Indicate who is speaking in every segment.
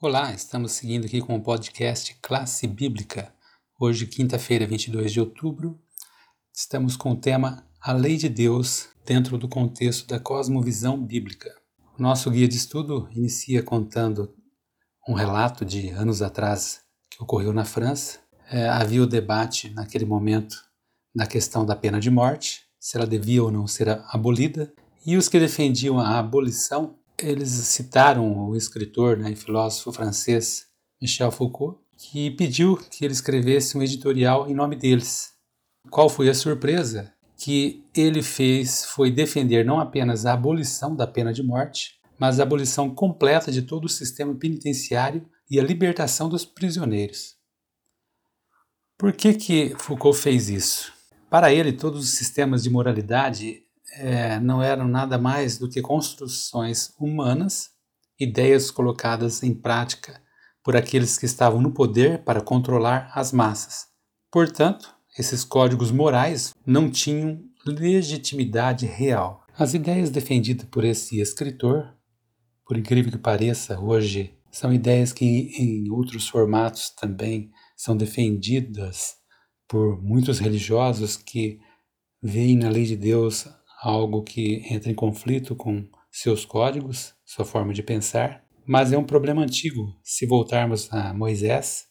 Speaker 1: Olá, estamos seguindo aqui com o podcast Classe Bíblica. Hoje, quinta-feira, 22 de outubro, estamos com o tema A Lei de Deus dentro do contexto da cosmovisão bíblica. O nosso guia de estudo inicia contando um relato de anos atrás que ocorreu na França. É, havia o debate naquele momento da questão da pena de morte, se ela devia ou não ser abolida, e os que defendiam a abolição eles citaram o escritor né, e filósofo francês Michel Foucault, que pediu que ele escrevesse um editorial em nome deles. Qual foi a surpresa? Que ele fez foi defender não apenas a abolição da pena de morte, mas a abolição completa de todo o sistema penitenciário e a libertação dos prisioneiros. Por que, que Foucault fez isso? Para ele, todos os sistemas de moralidade é, não eram nada mais do que construções humanas, ideias colocadas em prática por aqueles que estavam no poder para controlar as massas. Portanto, esses códigos morais não tinham legitimidade real. As ideias defendidas por esse escritor, por incrível que pareça, hoje são ideias que em outros formatos também são defendidas por muitos religiosos que veem na lei de Deus algo que entra em conflito com seus códigos, sua forma de pensar, mas é um problema antigo. Se voltarmos a Moisés,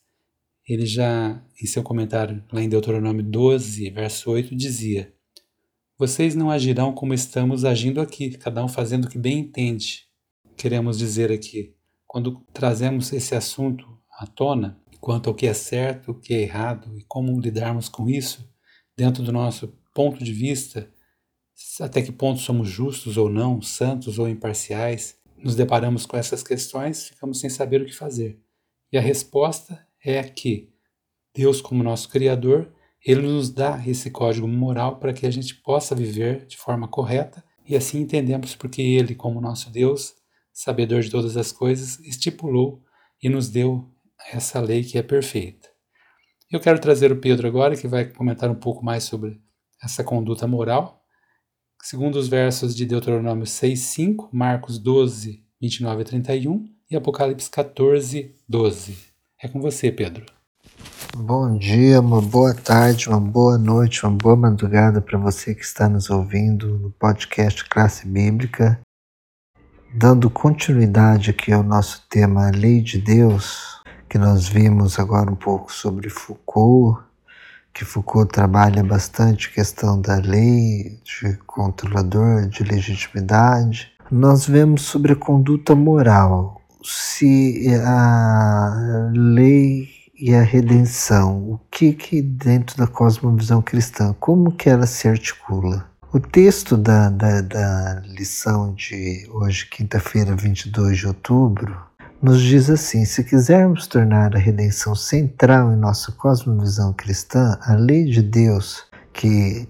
Speaker 1: ele já, em seu comentário lá em Deuteronômio 12, verso 8, dizia: Vocês não agirão como estamos agindo aqui, cada um fazendo o que bem entende. Queremos dizer aqui, quando trazemos esse assunto à tona, quanto ao que é certo, o que é errado e como lidarmos com isso, dentro do nosso ponto de vista, até que ponto somos justos ou não, santos ou imparciais, nos deparamos com essas questões, ficamos sem saber o que fazer. E a resposta é que Deus, como nosso Criador, Ele nos dá esse código moral para que a gente possa viver de forma correta e assim entendemos porque Ele, como nosso Deus, sabedor de todas as coisas, estipulou e nos deu essa lei que é perfeita. Eu quero trazer o Pedro agora, que vai comentar um pouco mais sobre essa conduta moral segundo os versos de Deuteronômio 6, 5, Marcos 12, 29 a 31 e Apocalipse 14, 12. É com você, Pedro.
Speaker 2: Bom dia, uma boa tarde, uma boa noite, uma boa madrugada para você que está nos ouvindo no podcast Classe Bíblica. Dando continuidade aqui ao nosso tema Lei de Deus, que nós vimos agora um pouco sobre Foucault, que Foucault trabalha bastante questão da lei, de controlador, de legitimidade. Nós vemos sobre a conduta moral, se a lei e a redenção, o que que dentro da cosmovisão cristã, como que ela se articula? O texto da, da, da lição de hoje, quinta-feira, 22 de outubro, nos diz assim: se quisermos tornar a redenção central em nossa cosmovisão cristã, a lei de Deus, que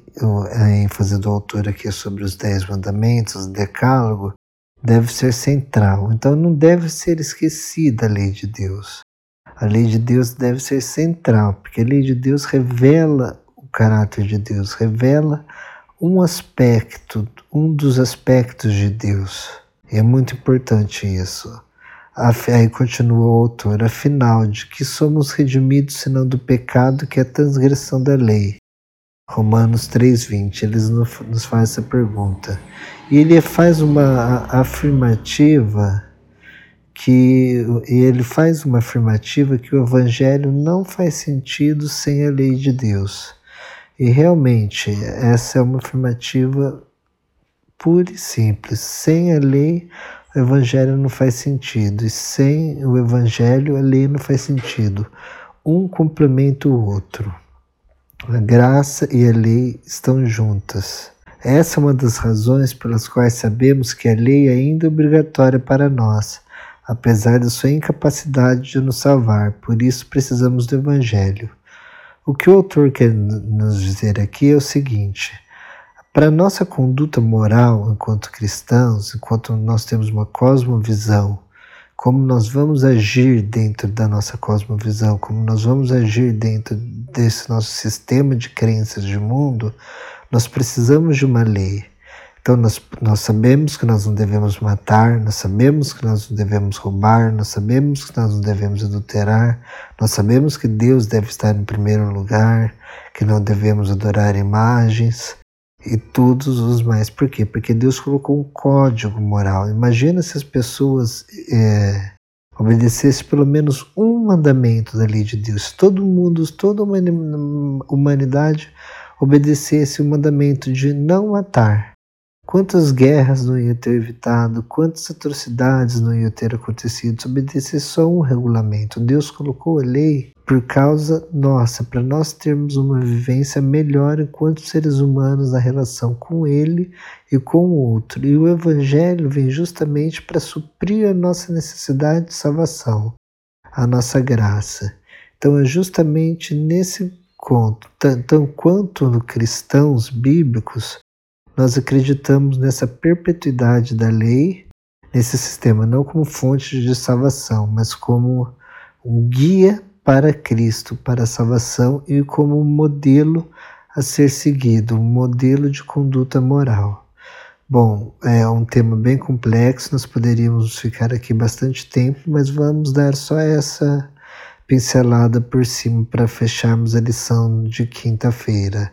Speaker 2: a ênfase do autor aqui é sobre os Dez Mandamentos, o Decálogo, deve ser central. Então não deve ser esquecida a lei de Deus. A lei de Deus deve ser central, porque a lei de Deus revela o caráter de Deus, revela um aspecto, um dos aspectos de Deus. E é muito importante isso. Aí continua o autor, afinal, de que somos redimidos senão do pecado que é a transgressão da lei. Romanos 3,20, eles nos faz essa pergunta. E ele faz uma afirmativa que ele faz uma afirmativa que o evangelho não faz sentido sem a lei de Deus. E realmente essa é uma afirmativa pura e simples. Sem a lei, o evangelho não faz sentido. E sem o evangelho, a lei não faz sentido. Um complementa o outro. A graça e a lei estão juntas. Essa é uma das razões pelas quais sabemos que a lei ainda é obrigatória para nós, apesar da sua incapacidade de nos salvar. Por isso precisamos do Evangelho. O que o autor quer nos dizer aqui é o seguinte: para a nossa conduta moral enquanto cristãos, enquanto nós temos uma cosmovisão, como nós vamos agir dentro da nossa cosmovisão, como nós vamos agir dentro desse nosso sistema de crenças de mundo, nós precisamos de uma lei. Então, nós, nós sabemos que nós não devemos matar, nós sabemos que nós não devemos roubar, nós sabemos que nós não devemos adulterar, nós sabemos que Deus deve estar em primeiro lugar, que não devemos adorar imagens e todos os mais. Por quê? Porque Deus colocou um código moral. Imagina se as pessoas é, obedecessem pelo menos um mandamento da lei de Deus. Todo mundo, toda a humanidade obedecesse o mandamento de não matar Quantas guerras não ia ter evitado, quantas atrocidades não ia ter acontecido se obedecer só um regulamento. Deus colocou a lei por causa nossa, para nós termos uma vivência melhor enquanto seres humanos na relação com Ele e com o outro. E o Evangelho vem justamente para suprir a nossa necessidade de salvação, a nossa graça. Então é justamente nesse conto, tanto quanto cristãos bíblicos, nós acreditamos nessa perpetuidade da lei, nesse sistema, não como fonte de salvação, mas como um guia para Cristo, para a salvação e como um modelo a ser seguido, um modelo de conduta moral. Bom, é um tema bem complexo, nós poderíamos ficar aqui bastante tempo, mas vamos dar só essa pincelada por cima para fecharmos a lição de quinta-feira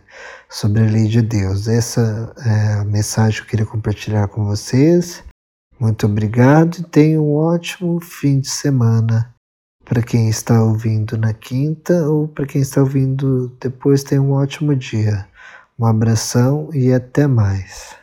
Speaker 2: sobre a lei de Deus. Essa é a mensagem que eu queria compartilhar com vocês. Muito obrigado e tenha um ótimo fim de semana. Para quem está ouvindo na quinta ou para quem está ouvindo depois, tenha um ótimo dia. Um abração e até mais.